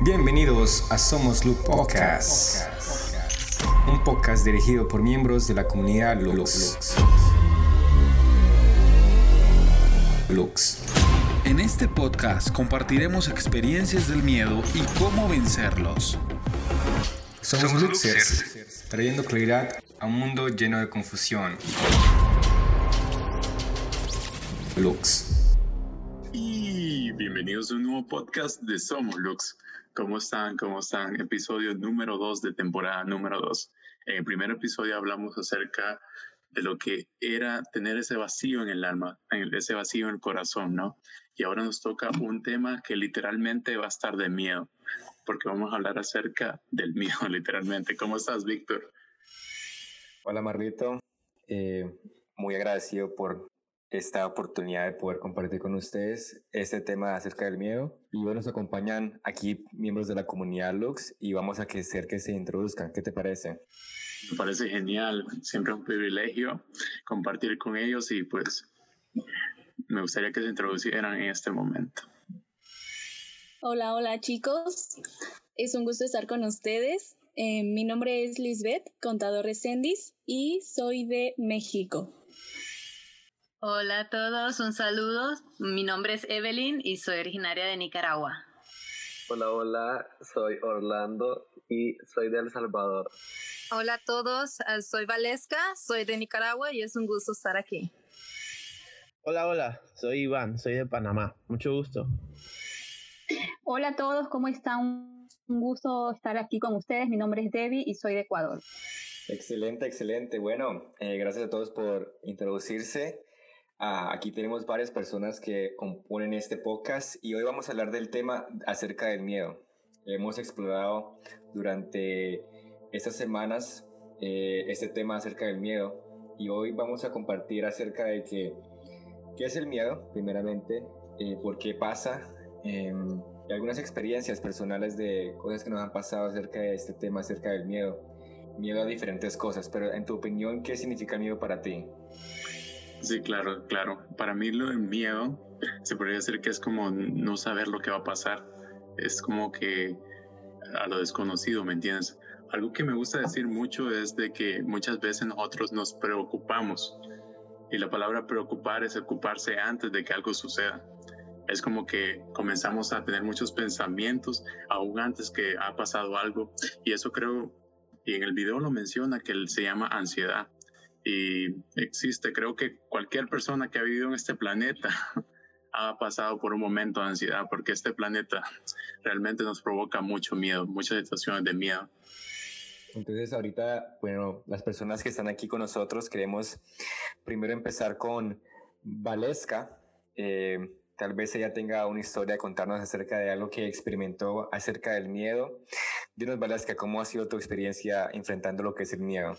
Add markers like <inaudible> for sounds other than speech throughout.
Bienvenidos a Somos Lux Podcast, un podcast dirigido por miembros de la comunidad Lux. Lux. En este podcast compartiremos experiencias del miedo y cómo vencerlos. Somos Luxers, trayendo claridad a un mundo lleno de confusión. Lux. Y bienvenidos a un nuevo podcast de Somos Lux. ¿Cómo están? ¿Cómo están? Episodio número 2 de temporada número 2. En el primer episodio hablamos acerca de lo que era tener ese vacío en el alma, ese vacío en el corazón, ¿no? Y ahora nos toca un tema que literalmente va a estar de miedo, porque vamos a hablar acerca del miedo, <laughs> literalmente. ¿Cómo estás, Víctor? Hola, Marlito. Eh, muy agradecido por esta oportunidad de poder compartir con ustedes este tema acerca del miedo. Y hoy nos acompañan aquí miembros de la comunidad Lux y vamos a que hacer que se introduzcan. ¿Qué te parece? Me parece genial, siempre un privilegio compartir con ellos y pues me gustaría que se introducieran en este momento. Hola, hola chicos, es un gusto estar con ustedes. Eh, mi nombre es Lisbeth Contador Recendis y soy de México. Hola a todos, un saludo. Mi nombre es Evelyn y soy originaria de Nicaragua. Hola, hola, soy Orlando y soy de El Salvador. Hola a todos, ah, soy Valesca, soy de Nicaragua y es un gusto estar aquí. Hola, hola, soy Iván, soy de Panamá. Mucho gusto. Hola a todos, ¿cómo están? Un gusto estar aquí con ustedes. Mi nombre es Debbie y soy de Ecuador. Excelente, excelente. Bueno, eh, gracias a todos por introducirse. Ah, aquí tenemos varias personas que componen este podcast y hoy vamos a hablar del tema acerca del miedo. Hemos explorado durante estas semanas eh, este tema acerca del miedo y hoy vamos a compartir acerca de que, qué es el miedo, primeramente, eh, por qué pasa em, y algunas experiencias personales de cosas que nos han pasado acerca de este tema, acerca del miedo. Miedo a diferentes cosas, pero en tu opinión, ¿qué significa el miedo para ti? Sí, claro, claro. Para mí lo del miedo se podría decir que es como no saber lo que va a pasar. Es como que a lo desconocido, ¿me entiendes? Algo que me gusta decir mucho es de que muchas veces nosotros nos preocupamos. Y la palabra preocupar es ocuparse antes de que algo suceda. Es como que comenzamos a tener muchos pensamientos aún antes que ha pasado algo. Y eso creo, y en el video lo menciona, que se llama ansiedad y existe. Creo que cualquier persona que ha vivido en este planeta <laughs> ha pasado por un momento de ansiedad porque este planeta realmente nos provoca mucho miedo, muchas situaciones de miedo. Entonces ahorita, bueno, las personas que están aquí con nosotros queremos primero empezar con Valesca. Eh, tal vez ella tenga una historia a contarnos acerca de algo que experimentó acerca del miedo. Dinos, Valesca, ¿cómo ha sido tu experiencia enfrentando lo que es el miedo?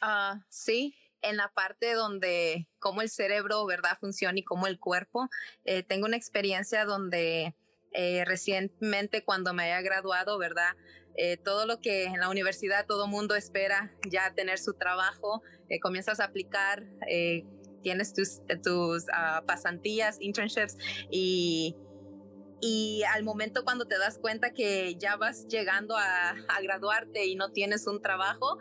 Ah, sí, en la parte donde cómo el cerebro, ¿verdad?, funciona y cómo el cuerpo. Eh, tengo una experiencia donde eh, recientemente cuando me haya graduado, ¿verdad? Eh, todo lo que en la universidad todo mundo espera ya tener su trabajo, comienzas a aplicar, tienes tus, tus ah, pasantías, internships y y al momento cuando te das cuenta que ya vas llegando a, a, graduarte y no tienes un trabajo,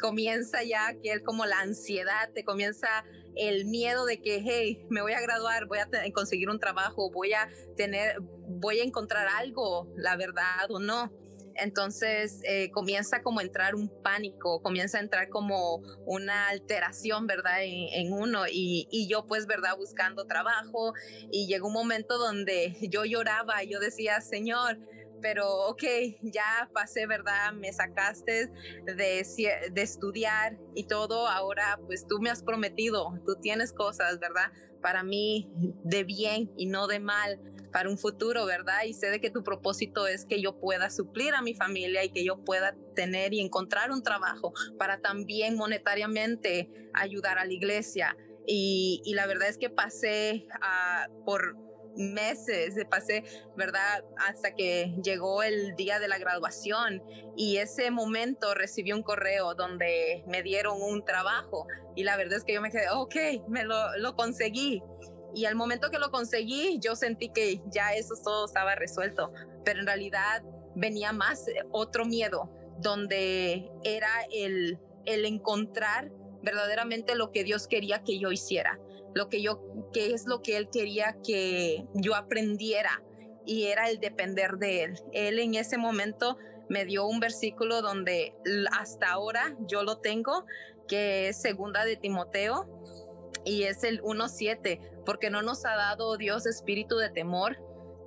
comienza ya que como la ansiedad, te comienza el miedo de que, hey, me voy a graduar, voy a conseguir un trabajo, voy a tener, voy a encontrar algo, la verdad o no. Entonces eh, comienza como a entrar un pánico, comienza a entrar como una alteración, ¿verdad? En, uno y, y, yo pues, ¿verdad? Buscando trabajo y llegó un momento donde yo lloraba yo decía, Señor, pero ok, ya pasé, ¿verdad? Me sacaste de, de estudiar y todo, ahora pues tú me has prometido, tú tienes cosas, ¿verdad? Para mí de bien y no de mal, para un futuro, ¿verdad? Y sé de que tu propósito es que yo pueda suplir a mi familia y que yo pueda tener y encontrar un trabajo para también monetariamente ayudar a la iglesia. Y, la verdad es que pasé uh, por meses, pasé, ¿verdad? Hasta que llegó el día de la graduación y ese momento recibí un correo donde me dieron un trabajo y la verdad es que yo me quedé, ok, me lo, lo conseguí. Y al momento que lo conseguí, yo sentí que ya eso todo estaba resuelto. pero en realidad venía más eh, otro miedo, donde era el, el encontrar verdaderamente lo que Dios quería que yo hiciera, lo que yo, que es lo que Él quería que yo aprendiera y era el depender de Él. Él en ese momento me dio un versículo donde hasta ahora yo lo tengo, que es segunda de Timoteo y es el 1.7, porque no nos ha dado Dios espíritu de temor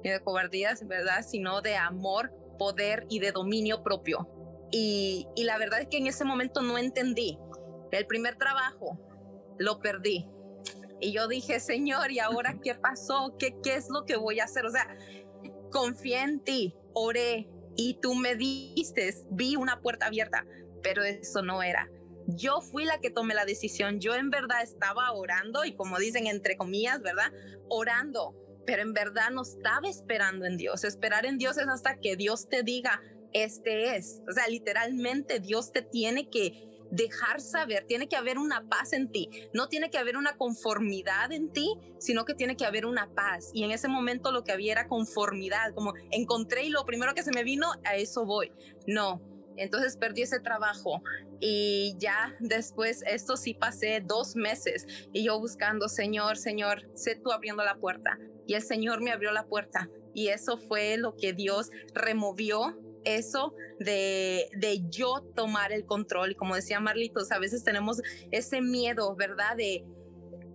ni de cobardía, ¿verdad? Sino de amor, poder y de dominio propio. Y, y la verdad es que en ese momento no entendí. El primer trabajo lo perdí. Y yo dije, Señor, ¿y ahora qué pasó? ¿Qué, qué es lo que voy a hacer? O sea, confié en ti, oré y tú me diste, vi una puerta abierta, pero eso no era. Yo fui la que tomé la decisión. Yo en verdad estaba orando y como dicen entre comillas, ¿verdad? Orando, pero en verdad no estaba esperando en Dios. Esperar en Dios es hasta que Dios te diga, este es. O sea, literalmente Dios te tiene que dejar saber, tiene que haber una paz en ti, no tiene que haber una conformidad en ti, sino que tiene que haber una paz. Y en ese momento lo que había era conformidad, como encontré y lo primero que se me vino, a eso voy. No, entonces perdí ese trabajo y ya después, esto sí pasé dos meses y yo buscando, Señor, Señor, sé tú abriendo la puerta. Y el Señor me abrió la puerta y eso fue lo que Dios removió eso de, de yo tomar el control. Como decía Marlitos, a veces tenemos ese miedo, ¿verdad? De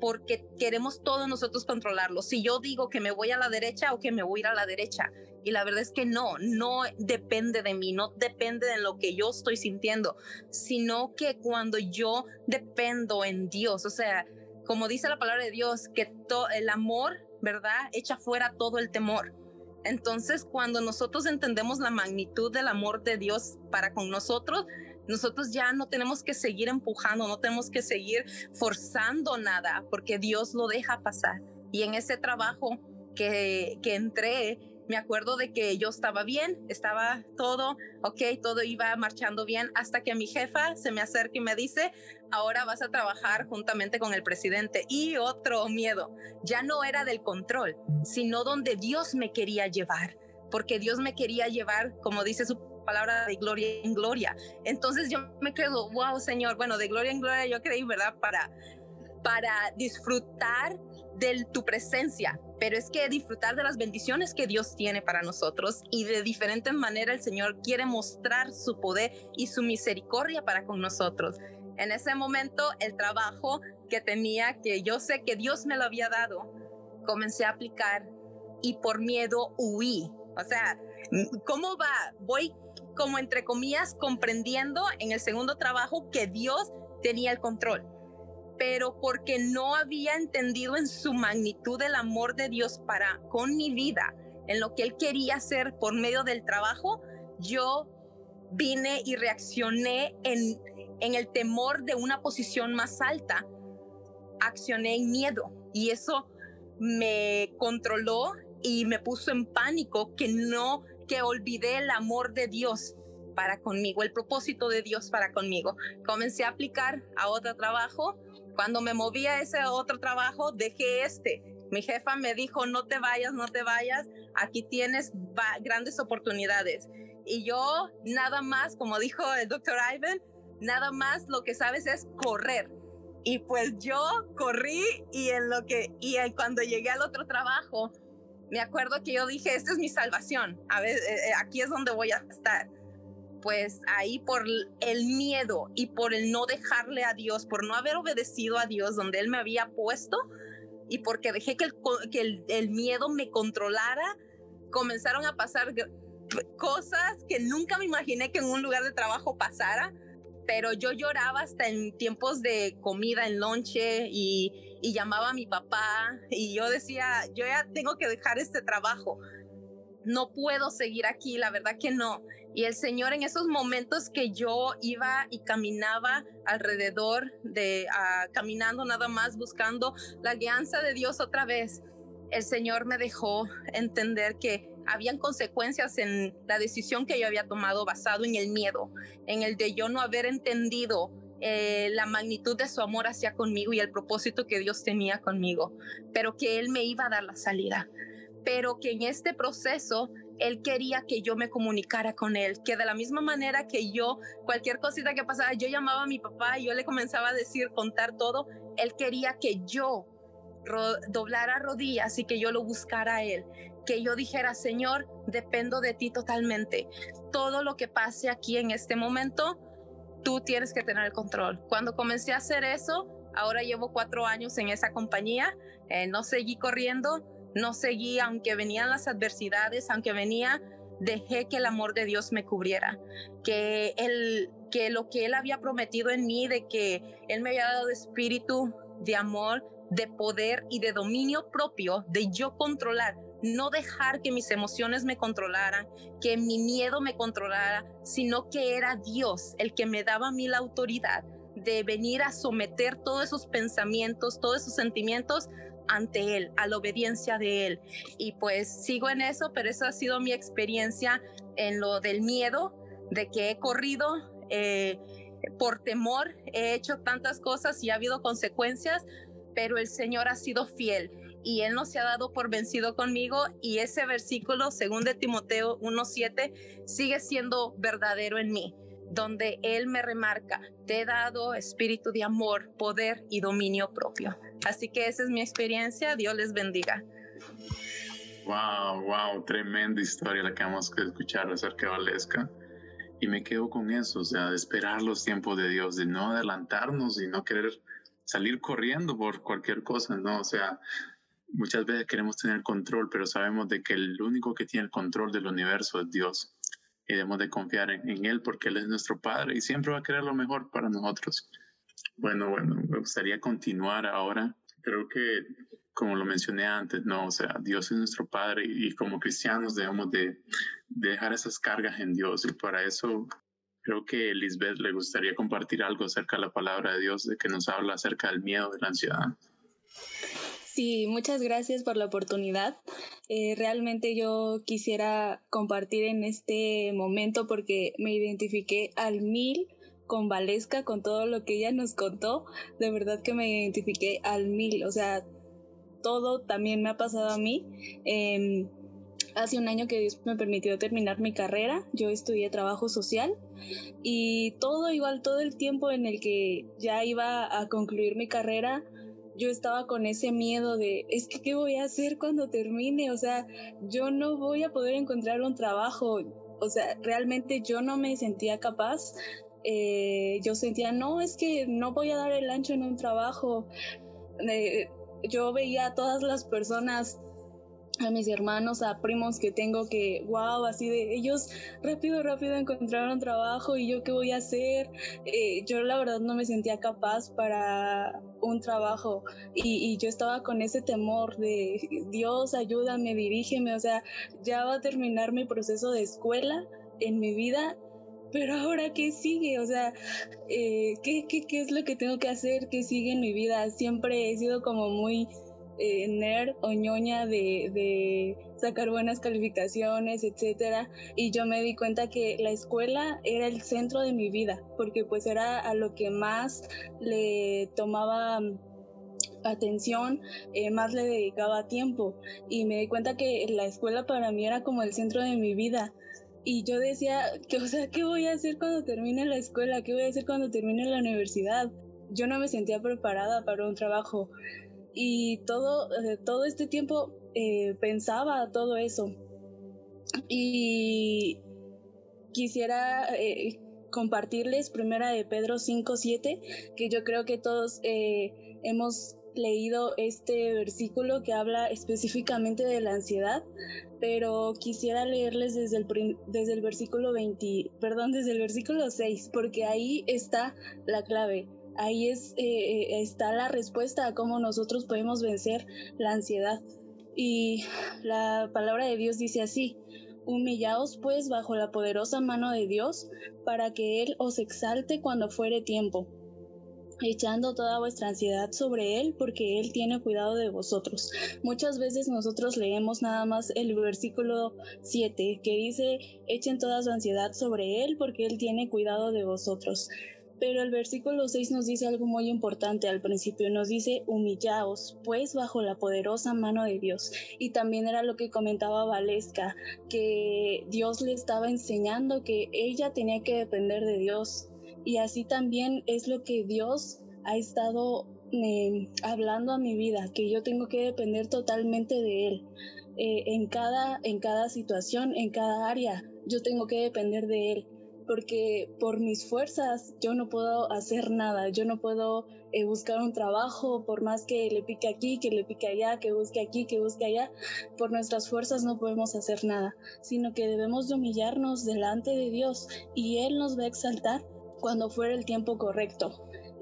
porque queremos todos nosotros controlarlo. Si yo digo que me voy a la derecha o que me voy a ir a la derecha. Y la verdad es que no, no depende de mí, no depende de lo que yo estoy sintiendo, sino que cuando yo dependo en Dios, o sea, como dice la palabra de Dios, que el amor, ¿verdad? Echa fuera todo el temor. Entonces, cuando nosotros entendemos la magnitud del amor de Dios para con nosotros, nosotros ya no tenemos que seguir empujando, no tenemos que seguir forzando nada, porque Dios lo deja pasar. Y en ese trabajo que, que entré, me acuerdo de que yo estaba bien, estaba todo, ok, todo iba marchando bien, hasta que mi jefa se me acerca y me dice, ahora vas a trabajar juntamente con el presidente. Y otro miedo, ya no era del control, sino donde Dios me quería llevar, porque Dios me quería llevar, como dice su palabra, de gloria en gloria. Entonces yo me quedo, wow, Señor, bueno, de gloria en gloria yo creí, ¿verdad? Para, para disfrutar de tu presencia, pero es que disfrutar de las bendiciones que Dios tiene para nosotros y de diferentes maneras el Señor quiere mostrar su poder y su misericordia para con nosotros. En ese momento el trabajo que tenía, que yo sé que Dios me lo había dado, comencé a aplicar y por miedo huí. O sea, ¿cómo va? Voy como entre comillas comprendiendo en el segundo trabajo que Dios tenía el control pero porque no había entendido en su magnitud el amor de Dios para con mi vida, en lo que Él quería hacer por medio del trabajo, yo vine y reaccioné en, el temor de una posición más alta, accioné en miedo y eso me controló y me puso en pánico que no, que olvidé el amor de Dios para conmigo, el propósito de Dios para conmigo. Comencé a aplicar a otro trabajo cuando me moví a ese otro trabajo, dejé este. Mi jefa me dijo, no te vayas, no te vayas, aquí tienes grandes oportunidades. Y yo nada más, como dijo el doctor Ivan, nada más lo que sabes es correr. Y pues yo corrí y en lo que, y cuando llegué al otro trabajo, me acuerdo que yo dije, esta es mi salvación, eh, eh, aquí es donde voy a estar pues ahí por el miedo y por el no dejarle a Dios, por no haber obedecido a Dios donde Él me había puesto y porque dejé que el, que el, miedo me controlara, comenzaron a pasar cosas que nunca me imaginé que en un lugar de trabajo pasara, pero yo lloraba hasta en tiempos de comida, en lonche y, y llamaba a mi papá y yo decía, yo ya tengo que dejar este trabajo no puedo seguir aquí, la verdad que no. Y el Señor en esos momentos que yo iba y caminaba alrededor de, ah, caminando nada más buscando la guianza de Dios otra vez, el Señor me dejó entender que habían consecuencias en la decisión que yo había tomado basado en el miedo, en el de yo no haber entendido eh, la magnitud de su amor hacia conmigo y el propósito que Dios tenía conmigo, pero que Él me iba a dar la salida pero que en este proceso él quería que yo me comunicara con él, que de la misma manera que yo, cualquier cosita que pasara, yo llamaba a mi papá y yo le comenzaba a decir, contar todo, él quería que yo doblara rodillas y que yo lo buscara a él, que yo dijera, Señor, dependo de ti totalmente. Todo lo que pase aquí en este momento, tú tienes que tener el control. Cuando comencé a hacer eso, ahora llevo cuatro años en esa compañía, eh, no seguí corriendo, no seguí, aunque venían las adversidades, aunque venía, dejé que el amor de Dios me cubriera, que, el, que lo que Él había prometido en mí, de que Él me había dado espíritu de amor, de poder y de dominio propio, de yo controlar, no dejar que mis emociones me controlaran, que mi miedo me controlara, sino que era Dios el que me daba a mí la autoridad de venir a someter todos esos pensamientos, todos esos sentimientos ante Él, a la obediencia de Él. Y pues sigo en eso, pero eso ha sido mi experiencia en lo del miedo, de que he corrido eh, por temor, he hecho tantas cosas y ha habido consecuencias, pero el Señor ha sido fiel y Él no se ha dado por vencido conmigo y ese versículo, según de Timoteo 1.7, sigue siendo verdadero en mí donde Él me remarca, te he dado espíritu de amor, poder y dominio propio. Así que esa es mi experiencia, Dios les bendiga. Wow, wow, tremenda historia la que vamos a escuchar acerca de Valesca. Y me quedo con eso, o sea, de esperar los tiempos de Dios, de no adelantarnos y no querer salir corriendo por cualquier cosa, ¿no? O sea, muchas veces queremos tener control, pero sabemos de que el único que tiene el control del universo es Dios y debemos de confiar en, Él porque Él es nuestro Padre y siempre va a querer lo mejor para nosotros. Bueno, bueno, me gustaría continuar ahora. Creo que, como lo mencioné antes, no, o sea, Dios es nuestro Padre y, como cristianos debemos de, dejar esas cargas en Dios y para eso creo que Lisbeth le gustaría compartir algo acerca de la palabra de Dios, de que nos habla acerca del miedo, de la ansiedad. Sí, muchas gracias por la oportunidad. Eh, realmente yo quisiera compartir en este momento porque me identifiqué al mil con Valesca, con todo lo que ella nos contó. De verdad que me identifiqué al mil. O sea, todo también me ha pasado a mí. Em, hace un año que Dios me permitió terminar mi carrera. Yo estudié trabajo social y todo igual, todo el tiempo en el que ya iba a concluir mi carrera, yo estaba con ese miedo de, es que, ¿qué voy a hacer cuando termine? O sea, yo no voy a poder encontrar un trabajo. O sea, realmente yo no me sentía capaz. Eh, yo sentía, no, es que no voy a dar el ancho en un trabajo. Eh, yo veía a todas las personas a mis hermanos, a primos que tengo que, wow, así de ellos rápido, rápido encontraron trabajo y yo qué voy a hacer. Eh, yo la verdad no me sentía capaz para un trabajo y, y, yo estaba con ese temor de Dios, ayúdame, dirígeme, o sea, ya va a terminar mi proceso de escuela en mi vida. Pero ahora, ¿qué sigue? O sea, eh, ¿qué, qué, ¿qué es lo que tengo que hacer? ¿Qué sigue en mi vida? Siempre he sido como muy eh, nerd o ñoña de, sacar buenas calificaciones, etcétera, y yo me di cuenta que la escuela era el centro de mi vida, porque pues era a lo que más le tomaba atención, eh, más le dedicaba tiempo y me di cuenta que la escuela para mí era como el centro de mi vida y yo decía, que, o sea, ¿qué voy a hacer cuando termine la escuela? ¿Qué voy a hacer cuando termine la universidad? Yo no me sentía preparada para un trabajo y todo, eh, todo este tiempo eh, pensaba todo eso. Y quisiera eh, compartirles primera de Pedro 5.7, que yo creo que todos hemos leído este versículo que habla específicamente de la ansiedad, pero quisiera leerles desde el, desde el versículo 20, perdón, desde el versículo 6, porque ahí está la clave ahí es, eh, eh, está la respuesta a cómo nosotros podemos vencer la ansiedad. Y la palabra de Dios dice así, humillaos pues bajo la poderosa mano de Dios, para que Él os exalte cuando fuere tiempo, echando toda vuestra ansiedad sobre Él, porque Él tiene cuidado de vosotros. Muchas veces nosotros leemos nada más el versículo 7, que dice, echen toda su ansiedad sobre Él, porque Él tiene cuidado de vosotros Pero el versículo 6 nos dice algo muy importante al principio, nos dice humillaos pues bajo la poderosa mano de Dios. Y también era lo que comentaba Valesca, que Dios le estaba enseñando que ella tenía que depender de Dios. Y así también es lo que Dios ha estado eh, hablando a mi vida, que yo tengo que depender totalmente de Él. Eh, en, cada, en cada situación, en cada área, yo tengo que depender de Él porque por mis fuerzas yo no puedo hacer nada, yo no puedo eh, buscar un trabajo, por más que le pique aquí, que le pique allá, que busque aquí, que busque allá, por nuestras fuerzas no podemos hacer nada, sino que debemos de humillarnos delante de Dios y Él nos va a exaltar cuando fuera el tiempo correcto.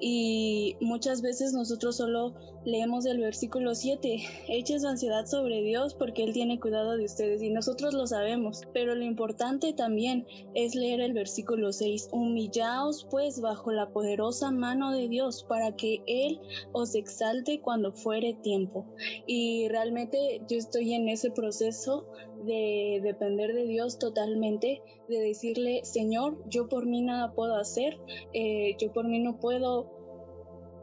Y muchas veces nosotros solo leemos el versículo 7, echen su ansiedad sobre Dios porque Él tiene cuidado de ustedes y nosotros lo sabemos, pero lo importante también es leer el versículo 6, humillaos pues bajo la poderosa mano de Dios para que Él os exalte cuando fuere tiempo. Y realmente yo estoy en ese proceso de depender de Dios totalmente, de decirle, Señor, yo por mí nada puedo hacer, eh, yo por mí no puedo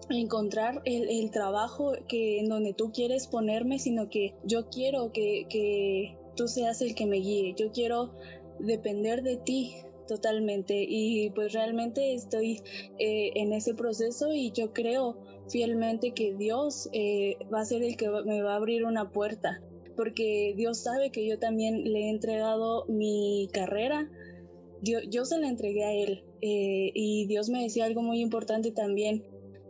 encontrar el, trabajo que en donde tú quieres ponerme, sino que yo quiero que, que tú seas el que me guíe, yo quiero depender de ti totalmente. Y pues realmente estoy eh, en ese proceso y yo creo fielmente que Dios eh, va a ser el que me va a abrir una puerta porque Dios sabe que yo también le he entregado mi carrera, yo, yo se la entregué a Él eh, y Dios me decía algo muy importante también,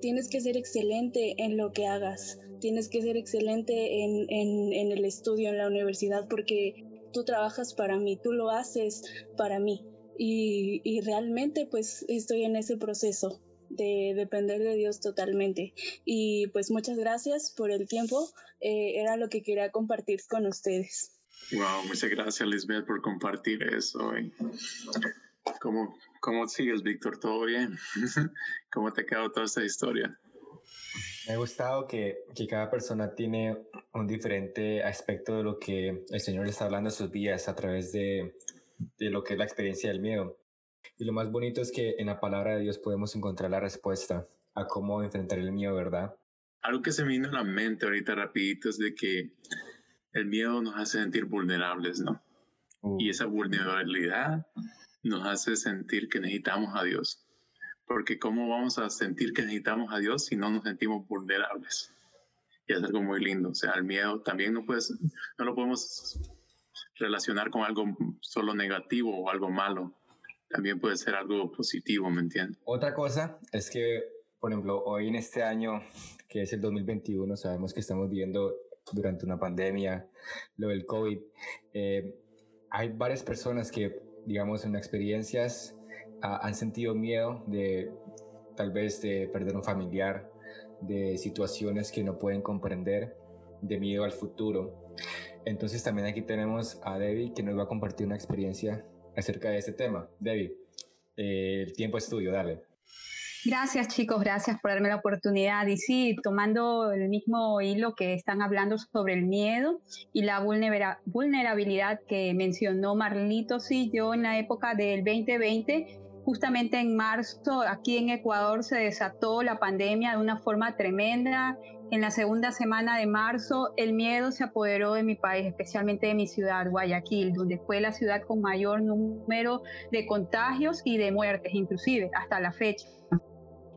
tienes que ser excelente en lo que hagas, tienes que ser excelente en, el estudio, en la universidad, porque tú trabajas para mí, tú lo haces para mí. Y, y, realmente pues estoy en ese proceso de depender de Dios totalmente. Y pues muchas gracias por el tiempo. Eh, era lo que quería compartir con ustedes. Wow, muchas gracias Lisbeth por compartir eso. ¿Cómo, cómo sigues, Víctor? ¿Todo bien? <laughs> ¿Cómo te ha quedado toda esta historia? Me ha gustado que, que, cada persona tiene un diferente aspecto de lo que el Señor le está hablando a sus vidas a través de, de lo que es la experiencia del miedo. Y lo más bonito es que en la palabra de Dios podemos encontrar la respuesta a cómo enfrentar el miedo, ¿verdad? Algo que se me vino a la mente ahorita rapidito es de que el miedo nos hace sentir vulnerables, ¿no? Uh. Y esa vulnerabilidad nos hace sentir que necesitamos a Dios. Porque ¿cómo vamos a sentir que necesitamos a Dios si no nos sentimos vulnerables? Y es algo muy lindo. O sea, el miedo también no, puedes, no lo podemos relacionar con algo solo negativo o algo malo también puede ser algo positivo, ¿me entiendes? Otra cosa es que, por ejemplo, hoy en este año, que es el 2021, sabemos que estamos viviendo durante una pandemia, lo del COVID. Eh, hay varias personas que, digamos, en experiencias han sentido miedo de tal vez de perder un familiar, de situaciones que no pueden comprender, de miedo al futuro. Entonces también aquí tenemos a Debbie que nos va a compartir una experiencia acerca de este tema. David, eh, el tiempo es tuyo, dale. Gracias chicos, gracias por darme la oportunidad. Y sí, tomando el mismo hilo que están hablando sobre el miedo y la vulnerabilidad que mencionó Marlito, sí, yo en la época del 2020 Justamente en marzo, aquí en Ecuador, se desató la pandemia de una forma tremenda. En la segunda semana de marzo, el miedo se apoderó de mi país, especialmente de mi ciudad, Guayaquil, donde fue la ciudad con mayor número de contagios y de muertes, inclusive hasta la fecha.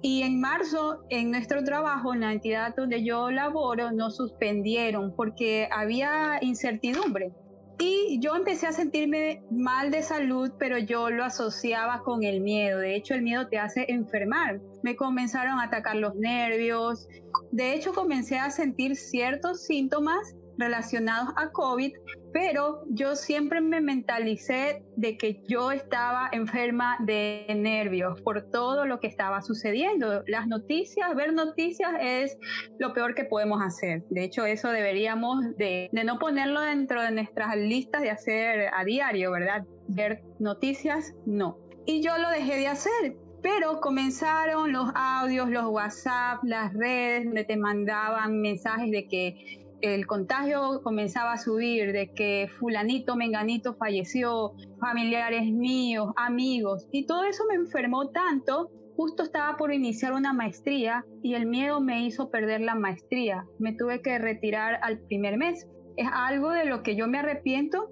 Y en marzo, en nuestro trabajo, en la entidad donde yo laboro, nos suspendieron porque había incertidumbre y yo empecé a sentirme mal de salud, pero yo lo asociaba con el miedo. De hecho, el miedo te hace enfermar. Me comenzaron a atacar los nervios. De hecho, comencé a sentir ciertos síntomas relacionados a COVID, pero yo siempre me mentalicé de que yo estaba enferma de nervios por todo lo que estaba sucediendo. Las noticias, ver noticias es lo peor que podemos hacer. De hecho, eso deberíamos de, de no ponerlo dentro de nuestras listas de hacer a diario, ¿verdad? Ver noticias, no. Y yo lo dejé de hacer, pero comenzaron los audios, los WhatsApp, las redes, donde te mandaban mensajes de que el contagio comenzaba a subir, de que fulanito, menganito falleció, familiares míos, amigos, y todo eso me enfermó tanto justo estaba por iniciar una maestría y el miedo me hizo perder la maestría. Me tuve que retirar al primer mes. Es algo de lo que yo me arrepiento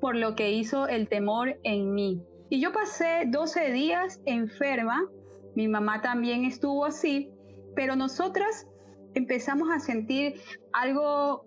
por lo que hizo el temor en mí. Y yo pasé 12 días enferma, mi mamá también estuvo así, pero nosotras empezamos a sentir algo,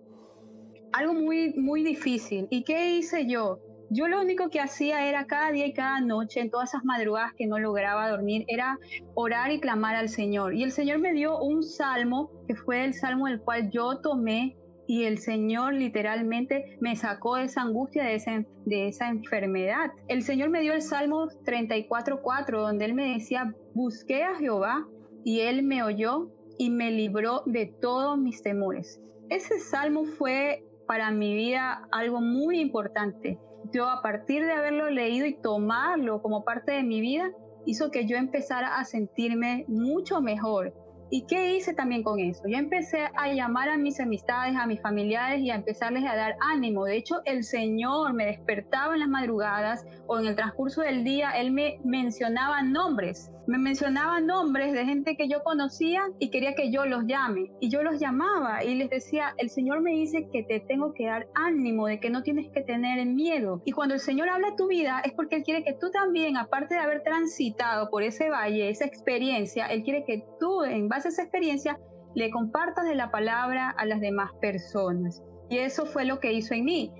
algo muy, muy difícil. ¿Y qué hice yo? Yo lo único que hacía era cada día y cada noche, en todas esas madrugadas que no lograba dormir, era orar y clamar al Señor. Y el Señor me dio un salmo, que fue el salmo del cual yo tomé y el Señor literalmente me sacó de esa angustia, de esa, de esa enfermedad. El Señor me dio el Salmo 34.4, donde Él me decía, busqué a Jehová y Él me oyó y me libró de todos mis temores. Ese salmo fue para mi vida algo muy importante. Yo a partir de haberlo leído y tomarlo como parte de mi vida, hizo que yo empezara a sentirme mucho mejor, ¿Y qué hice también con eso? Yo empecé a llamar a mis amistades, a mis familiares y a empezarles a dar ánimo. De hecho, el Señor me despertaba en las madrugadas o en el transcurso del día, Él me mencionaba nombres. Me mencionaba nombres de gente que yo conocía y quería que yo los llame. Y yo los llamaba y les decía, el Señor me dice que te tengo que dar ánimo, de que no tienes que tener miedo. Y cuando el Señor habla a tu vida es porque Él quiere que tú también, aparte de haber transitado por ese valle, esa experiencia, Él quiere que tú en base esa experiencia, le compartas de la palabra a las demás personas. Y eso fue lo que hizo en mí.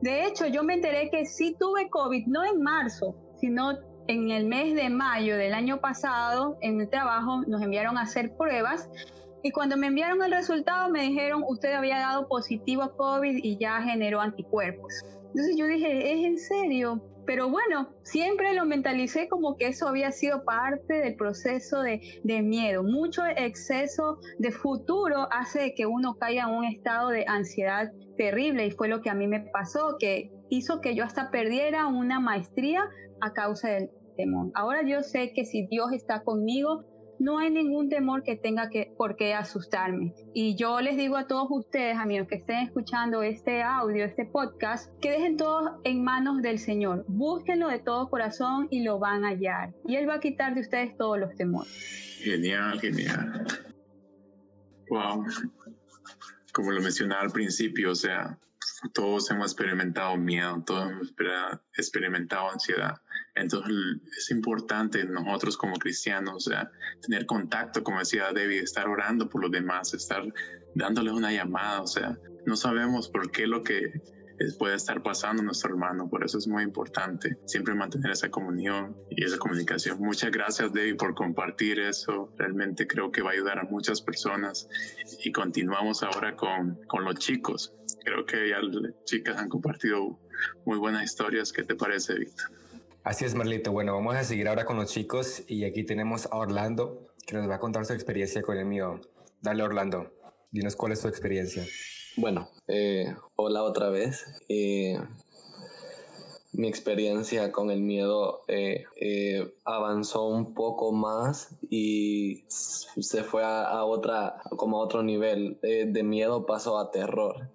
De hecho, yo me enteré que sí tuve COVID, no en marzo, sino en el mes de mayo del año pasado, en el trabajo, nos enviaron a hacer pruebas. Y cuando me enviaron el resultado, me dijeron, usted había dado positivo a COVID y ya generó anticuerpos. Entonces yo dije, ¿es en serio? Pero bueno, siempre lo mentalicé como que eso había sido parte del proceso de, miedo. Mucho exceso de futuro hace que uno caiga en un estado de ansiedad terrible y fue lo que a mí me pasó, que hizo que yo hasta perdiera una maestría a causa del temor. Ahora yo sé que si Dios está conmigo, no hay ningún temor que tenga que, por qué asustarme. Y yo les digo a todos ustedes, amigos, que estén escuchando este audio, este podcast, que dejen todo en manos del Señor. Búsquenlo de todo corazón y lo van a hallar. Y Él va a quitar de ustedes todos los temores. Genial, genial. Wow. Como lo mencionaba al principio, o sea, todos hemos experimentado miedo, todos hemos experimentado ansiedad. Entonces es importante nosotros como cristianos, tener contacto, como decía David, estar orando por los demás, estar dándoles una llamada, o sea, no sabemos por qué lo que puede estar pasando nuestro hermano, por eso es muy importante siempre mantener esa comunión y esa comunicación. Muchas gracias David por compartir eso, realmente creo que va a ayudar a muchas personas y continuamos ahora con, con los chicos. Creo que ya las chicas han compartido muy buenas historias. ¿Qué te parece, Víctor? Así es, Marlito. Bueno, vamos a seguir ahora con los chicos y aquí tenemos a Orlando que nos va a contar su experiencia con el mío. Dale, Orlando. Dinos cuál es tu experiencia. Bueno, eh, hola otra vez. Eh, mi experiencia con el miedo eh, avanzó un poco más y se fue a, otra, como a otro nivel. de miedo pasó a terror.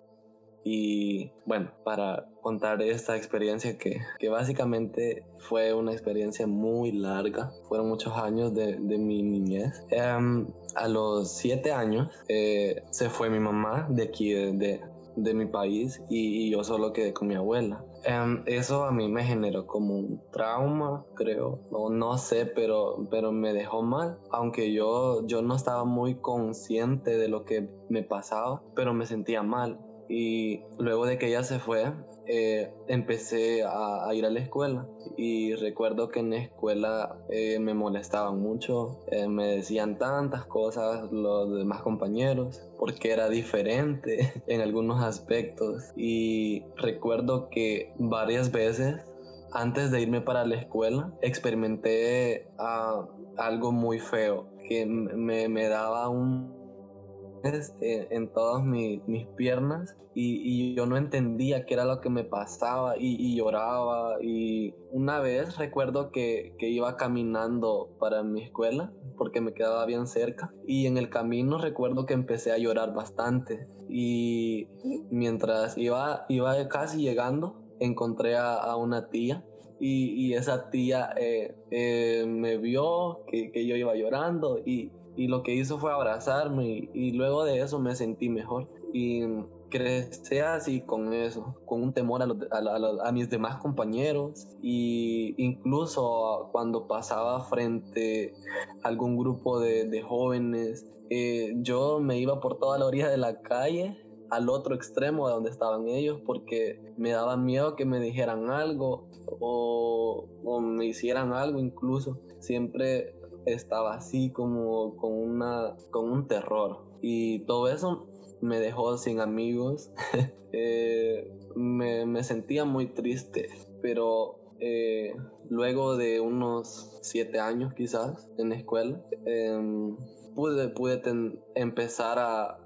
Y bueno, para contar esta experiencia que, que, básicamente fue una experiencia muy larga, fueron muchos años de, de mi niñez. Em, a los siete años eh, se fue mi mamá de aquí, de, de mi país, y, yo solo quedé con mi abuela. Em, eso a mí me generó como un trauma, creo, no, no sé, pero, pero me dejó mal, aunque yo, yo no estaba muy consciente de lo que me pasaba, pero me sentía mal y luego de que ella se fue, eh, empecé a, ir a la escuela. Y recuerdo que en la escuela eh, me molestaban mucho, eh, me decían tantas cosas los demás compañeros porque era diferente <laughs> en algunos aspectos. Y recuerdo que varias veces antes de irme para la escuela experimenté ah, algo muy feo que me, me daba un eh, en todas mis piernas y, yo no entendía qué era lo que me pasaba y, lloraba y una vez recuerdo que, iba caminando para mi escuela porque me quedaba bien cerca y en el camino recuerdo que empecé a llorar bastante y mientras iba, iba casi llegando encontré a, a una tía y, esa tía eh, eh, me vio que, que, yo iba llorando y, y, lo que hizo fue abrazarme y, luego de eso me sentí mejor y crecí así con eso, con un temor a, a, a, mis demás compañeros y incluso cuando pasaba frente a algún grupo de, de jóvenes, eh, yo me iba por toda la orilla de la calle al otro extremo de donde estaban ellos porque me daba miedo que me dijeran algo o, me hicieran algo incluso. Siempre estaba así como con, una, con un terror y todo eso me dejó sin amigos. <laughs> Eh, me, sentía muy triste, pero eh, luego de unos siete años quizás en la escuela, em, pude, pude empezar a,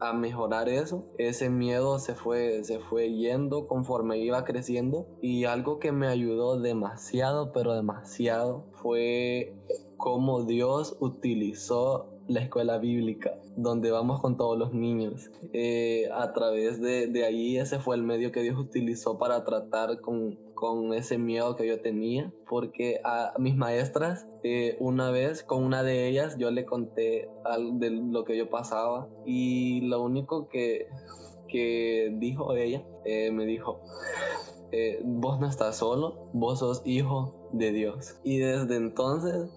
a, mejorar eso. Ese miedo se fue, se fue yendo conforme iba creciendo y algo que me ayudó demasiado, pero demasiado, fue cómo Dios utilizó la escuela bíblica, donde vamos con todos los niños. Eh, a través de, de, ahí ese fue el medio que Dios utilizó para tratar con, con ese miedo que yo tenía, porque a mis maestras, eh, una vez con una de ellas, yo le conté de lo que yo pasaba y lo único que, que dijo ella, eh, me dijo, vos no estás solo, vos sos hijo de Dios. Y desde entonces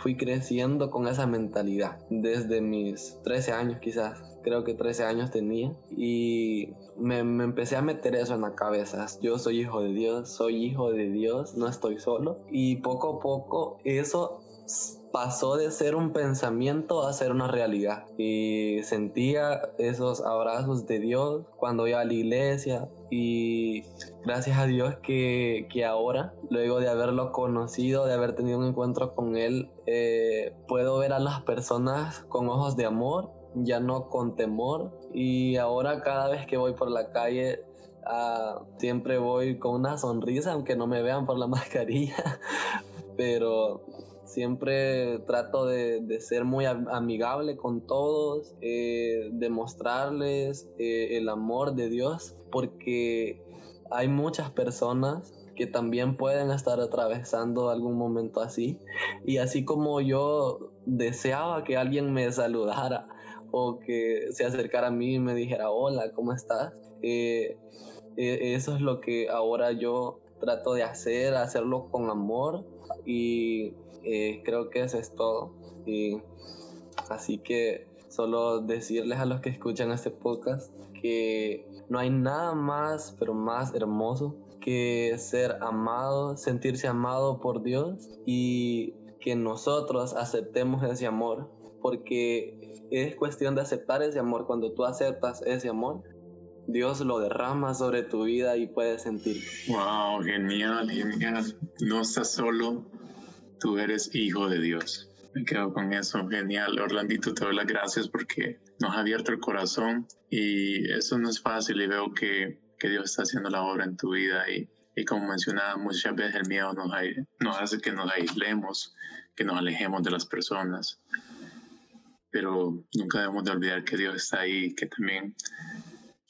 fui creciendo con esa mentalidad desde mis 13 años quizás, creo que 13 años tenía y me, me, empecé a meter eso en la cabeza, yo soy hijo de Dios, soy hijo de Dios, no estoy solo y poco a poco eso pasó de ser un pensamiento a ser una realidad. Y sentía esos abrazos de Dios cuando iba a la iglesia. Y gracias a Dios que, que ahora, luego de haberlo conocido, de haber tenido un encuentro con Él, eh, puedo ver a las personas con ojos de amor, ya no con temor. Y ahora cada vez que voy por la calle Uh, siempre voy con una sonrisa, aunque no me vean por la <laughs> mascarilla, pero Siempre trato de, ser muy amigable con todos, eh, demostrarles eh, el amor de Dios, porque hay muchas personas que también pueden estar atravesando algún momento así. Y así como yo deseaba que alguien me saludara o que se acercara a mí y me dijera, hola, ¿cómo estás? Eh, eso es lo que ahora yo trato de hacer, hacerlo con amor y eh, creo que eso es todo. Y así que solo decirles a los que escuchan este podcast que no hay nada más, pero más hermoso que ser amado, sentirse amado por Dios y que nosotros aceptemos ese amor, porque es cuestión de aceptar ese amor. Cuando tú aceptas ese amor, Dios lo derrama sobre tu vida y puedes sentir. Wow, genial, genial. No estás solo, tú eres hijo de Dios. Me quedo con eso, genial. Orlandito, te doy las gracias porque nos ha abierto el corazón y eso no es fácil y veo que, que Dios está haciendo la obra en tu vida y, y como mencionaba, muchas veces el miedo nos, nos hace que nos aislemos, que nos alejemos de las personas. Pero nunca debemos de olvidar que Dios está ahí, que también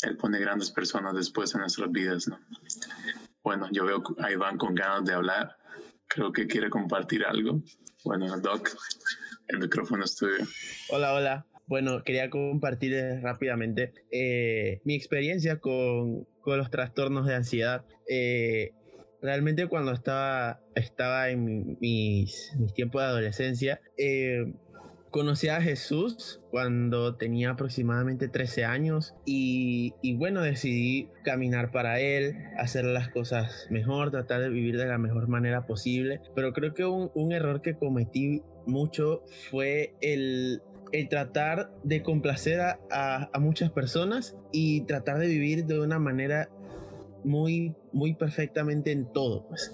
Él pone grandes personas después en nuestras vidas, ¿no? Bueno, yo veo a Iván con ganas de hablar creo que quiere compartir algo. Bueno, Doc, el micrófono es tuyo. Hola, hola. Bueno, quería compartir rápidamente eh, mi experiencia con, con, los trastornos de ansiedad. Eh, realmente cuando estaba, estaba en mis, mis tiempos de adolescencia, eh, Conocí a Jesús cuando tenía aproximadamente 13 años y, bueno, decidí caminar para Él, hacer las cosas mejor, tratar de vivir de la mejor manera posible. Pero creo que un, error que cometí mucho fue el, tratar de complacer a, muchas personas y tratar de vivir de una manera muy, muy perfectamente en todo. Pues.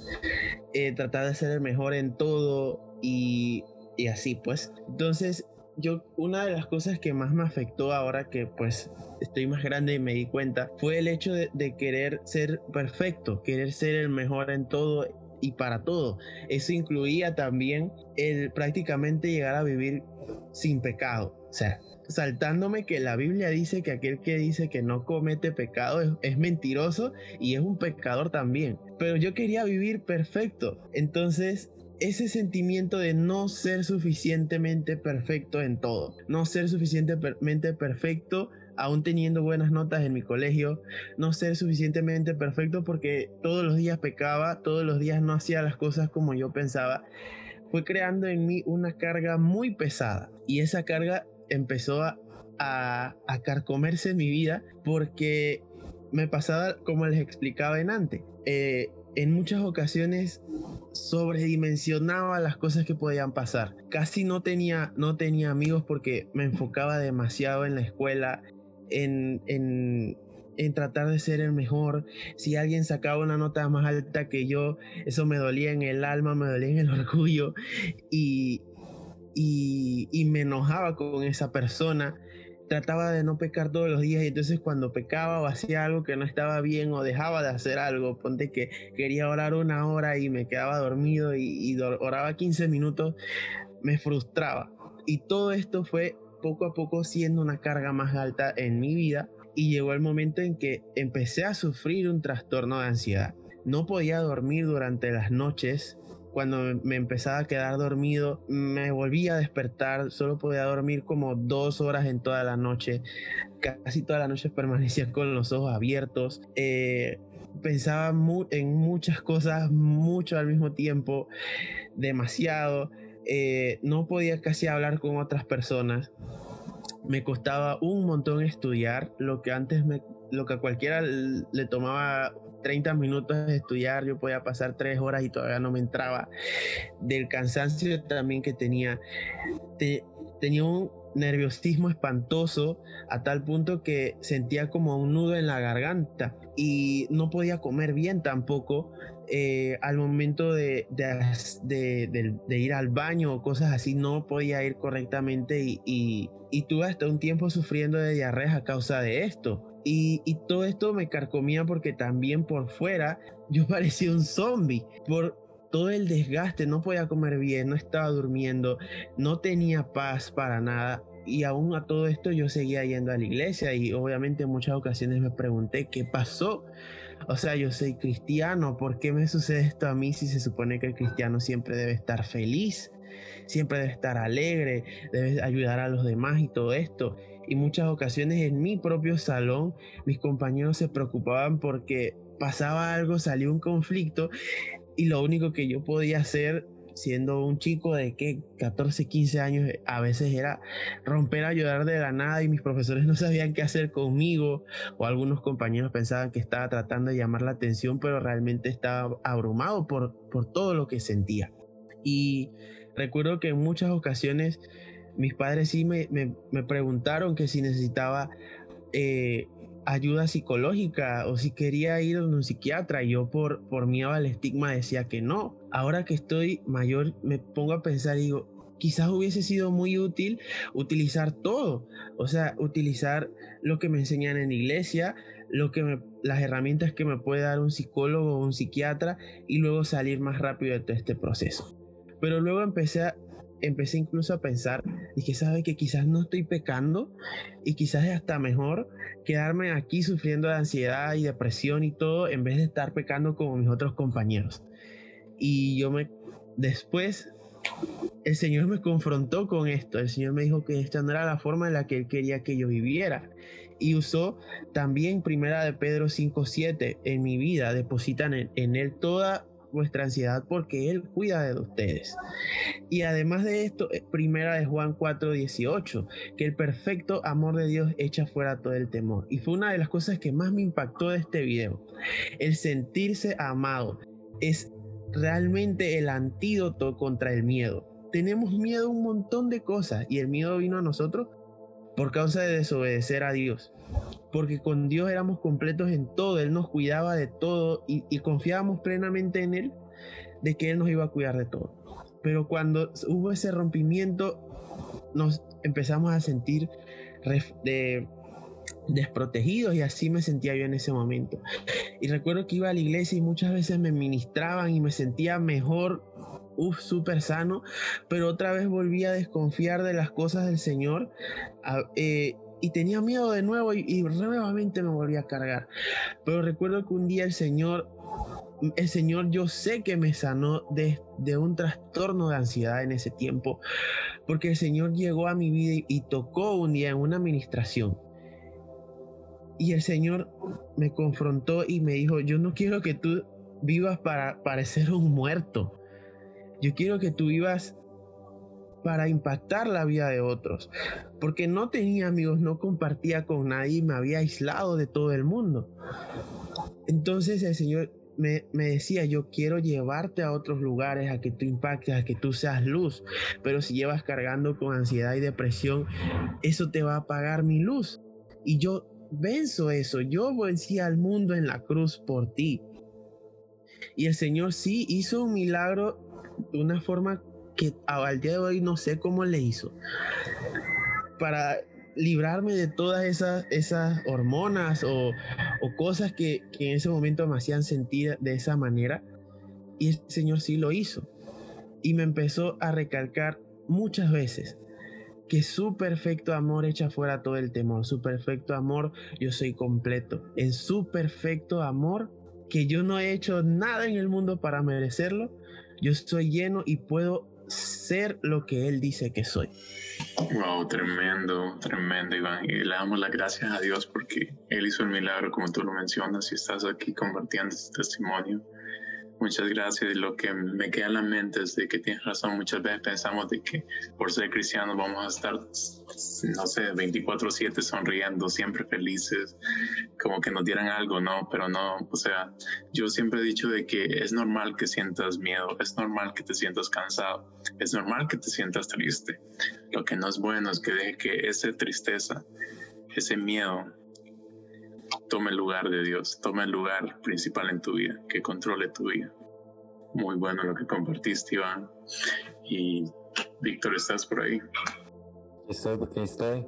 Eh, tratar de ser el mejor en todo y y así pues. Entonces yo, una de las cosas que más me afectó ahora que pues estoy más grande y me di cuenta fue el hecho de, querer ser perfecto, querer ser el mejor en todo y para todo. Eso incluía también el prácticamente llegar a vivir sin pecado. O sea, saltándome que la Biblia dice que aquel que dice que no comete pecado es, mentiroso y es un pecador también. Pero yo quería vivir perfecto. Entonces, ese sentimiento de no ser suficientemente perfecto en todo, no ser suficientemente perfecto aún teniendo buenas notas en mi colegio, no ser suficientemente perfecto porque todos los días pecaba, todos los días no hacía las cosas como yo pensaba, fue creando en mí una carga muy pesada. Y esa carga empezó a, a, carcomerse mi vida porque me pasaba como les explicaba en antes. Eh, en muchas ocasiones sobredimensionaba las cosas que podían pasar. Casi no tenía, no tenía amigos porque me enfocaba demasiado en la escuela, en, en, en, tratar de ser el mejor. Si alguien sacaba una nota más alta que yo, eso me dolía en el alma, me dolía en el <laughs> orgullo y, y, y me enojaba con esa persona trataba de no pecar todos los días y entonces cuando pecaba o hacía algo que no estaba bien o dejaba de hacer algo, ponte que quería orar una hora y me quedaba dormido y, oraba 15 minutos, me frustraba. Y todo esto fue poco a poco siendo una carga más alta en mi vida y llegó el momento en que empecé a sufrir un trastorno de ansiedad. No podía dormir durante las noches cuando me empezaba a quedar dormido, me volvía a despertar, solo podía dormir como dos horas en toda la noche, casi toda la noche permanecía <laughs> con los ojos abiertos. Eh, pensaba en muchas cosas mucho al mismo tiempo, demasiado. Eh, no podía casi hablar con otras personas. Me costaba un montón estudiar, lo que antes me, lo que a cualquiera le tomaba 30 minutos de estudiar, yo podía pasar 3 horas y todavía no me entraba. Del cansancio también que tenía. tenía un nerviosismo espantoso a tal punto que sentía como un nudo en la garganta y no podía comer bien tampoco eh, al momento de, ir al baño o cosas así no podía ir correctamente y, y, y tuve hasta un tiempo sufriendo de diarreas a causa de esto. Y, todo esto me carcomía porque también por fuera <laughs> yo parecía un zombie. Por todo el desgaste, no podía comer bien, no estaba durmiendo, no tenía paz para nada. Y aún a todo esto yo seguía yendo a la iglesia y obviamente en muchas ocasiones me pregunté qué pasó. O sea, yo soy cristiano, ¿por qué me sucede esto a mí si se supone que el cristiano siempre debe estar feliz? Siempre debe estar alegre, debe ayudar a los demás y todo esto y muchas ocasiones en mi propio salón mis compañeros se preocupaban porque pasaba algo, salió un conflicto y lo único que yo podía hacer siendo un chico de que 14, 15 años a veces era romper a llorar de la nada y mis profesores no sabían qué hacer conmigo o algunos compañeros pensaban que estaba tratando de llamar la atención pero realmente estaba abrumado por, por todo lo que sentía. Y recuerdo que en muchas ocasiones mis padres sí me, preguntaron que si necesitaba eh, ayuda psicológica o si quería ir a un psiquiatra. Y yo por, por miedo al estigma decía que no. Ahora que estoy mayor me pongo a pensar y digo, quizás hubiese sido muy útil utilizar todo. O sea, utilizar lo que me enseñan en iglesia, lo que las herramientas que me puede dar un psicólogo o un psiquiatra y luego salir más rápido de todo este proceso. Pero luego empecé a, empecé incluso a pensar, y que sabe que quizás no estoy pecando y quizás es hasta mejor quedarme aquí sufriendo de ansiedad y depresión y todo en vez de estar pecando como mis otros compañeros. Y yo me, después, el Señor me confrontó con esto, el Señor me dijo que esta no era la forma en la que Él quería que yo viviera. Y usó también Primera de Pedro 5.7 en mi vida, depositan en, en Él toda vuestra ansiedad porque Él cuida de ustedes. Y además de esto, eh, primera de Juan 4:18, que el perfecto amor de Dios echa fuera todo el temor. Y fue una de las cosas que más me impactó de este video. El sentirse amado es realmente el antídoto contra el miedo. Tenemos miedo a un montón de cosas y el miedo vino a nosotros por causa de desobedecer a Dios porque con Dios éramos completos en todo, Él nos cuidaba de todo y, confiábamos plenamente en Él de que Él nos iba a cuidar de todo. Pero cuando hubo ese rompimiento, nos empezamos a sentir de, desprotegidos y así me sentía yo en ese momento. Y recuerdo que iba a la iglesia y muchas veces me ministraban y me sentía mejor, uff, súper sano, pero otra vez volví a desconfiar de las cosas del Señor eh, y tenía miedo de nuevo y, nuevamente me volví a cargar. Pero recuerdo que un día el Señor el Señor yo sé que me sanó de, de, un trastorno de ansiedad en ese tiempo, porque el Señor llegó a mi vida y, tocó un día en una administración. Y el Señor me confrontó y me dijo, yo no quiero que tú vivas para parecer un muerto. Yo quiero que tú vivas para impactar la vida de otros. Porque no tenía amigos, no compartía con nadie, me había aislado de todo el mundo. Entonces el Señor me, decía, yo quiero llevarte a otros lugares, a que tú impactes, a que tú seas luz, pero si llevas cargando con ansiedad y depresión, eso te va a apagar mi luz. Y yo venzo eso, yo vencí al mundo en la cruz por ti. Y el Señor sí hizo un milagro de una forma que al día de hoy no sé cómo le hizo. Para librarme de todas esas, esas hormonas o, cosas que, que, en ese momento me hacían sentir de esa manera. Y el Señor sí lo hizo. Y me empezó a recalcar muchas veces que su perfecto amor echa fuera todo el temor. Su perfecto amor, yo soy completo. En su perfecto amor, que yo no he hecho nada en el mundo para merecerlo, yo estoy lleno y puedo ser lo que Él dice que soy. Wow, tremendo, tremendo, Iván. Y le damos las gracias a Dios porque Él hizo el milagro, como tú lo mencionas, y estás aquí compartiendo este testimonio. Muchas gracias. Lo que me queda en la mente es de que tienes razón. Muchas veces pensamos de que por ser cristianos vamos a estar, no sé, 24/7 sonriendo, siempre felices, como que nos dieran algo, ¿no? Pero no, o sea, yo siempre he dicho de que es normal que sientas miedo, es normal que te sientas cansado, es normal que te sientas triste. Lo que no es bueno es que deje que esa tristeza, ese miedo, tome el lugar de Dios, tome el lugar principal en tu vida, que controle tu vida. Muy bueno lo que compartiste, Iván. Y Víctor, ¿estás por ahí? Estoy, estoy.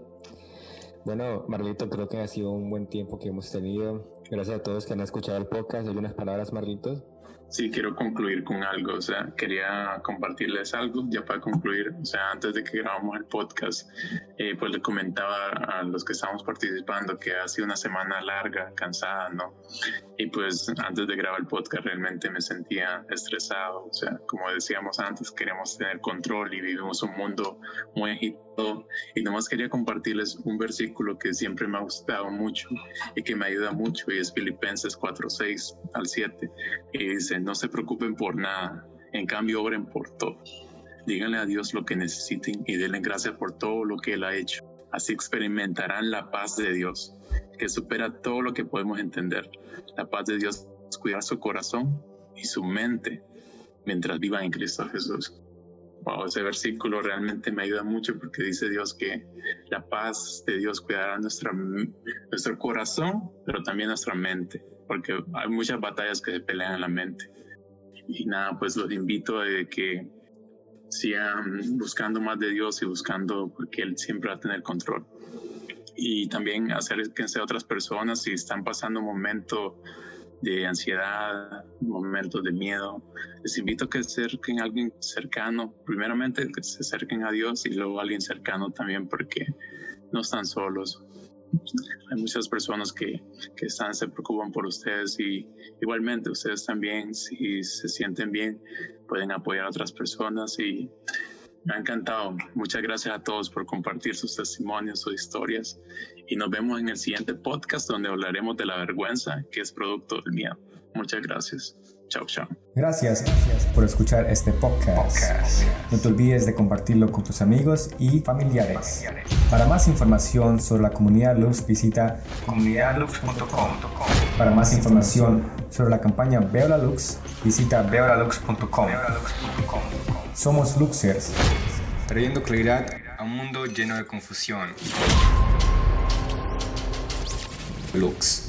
Bueno, Marlito, creo que ha sido un buen tiempo que hemos tenido. Gracias a todos que han escuchado el podcast. ¿Hay unas palabras, Marlitos? Sí, quiero concluir con algo, o sea, quería compartirles algo ya para concluir, o sea, antes de que grabamos el podcast, eh, pues le comentaba a los que estamos participando que ha sido una semana larga, cansada, ¿no? Y pues antes de grabar el podcast realmente me sentía estresado, o sea, como decíamos antes, queremos tener control y vivimos un mundo muy agitado y nomás quería compartirles un versículo que siempre me ha gustado mucho y que me ayuda mucho y es Filipenses 4, 6 al 7 y dice, no se preocupen por nada, en cambio obren por todo. Díganle a Dios lo que necesiten y denle gracias por todo lo que Él ha hecho. Así experimentarán la paz de Dios, que supera todo lo que podemos entender. La paz de Dios es cuidar su corazón y su mente mientras vivan en Cristo Jesús. Wow, ese versículo realmente me ayuda mucho porque dice Dios que la paz de Dios cuidará nuestra, nuestro corazón, pero también nuestra mente porque hay muchas batallas que se pelean en la mente. Y nada, pues los invito a que sigan buscando más de Dios y buscando porque Él siempre va a tener control. Y también acérquense a otras personas si están pasando un momento de ansiedad, momentos de miedo. Les invito a que se acerquen a alguien cercano, primeramente que se acerquen a Dios y luego a alguien cercano también porque no están solos hay muchas personas que, que están, se preocupan por ustedes y igualmente ustedes también, si se sienten bien, pueden apoyar a otras personas y me ha encantado. Muchas gracias a todos por compartir sus testimonios, sus historias y nos vemos en el siguiente podcast donde hablaremos de la vergüenza que es producto del miedo. Muchas gracias. Chao, chao. Gracias por escuchar este podcast. No te olvides de compartirlo con tus amigos y familiares. Para más información sobre la comunidad Lux, visita comunidadlux.com. Para más información sobre la campaña Veo la Lux, visita veolalux.com. Somos Luxers, trayendo claridad a un mundo lleno de confusión. Lux.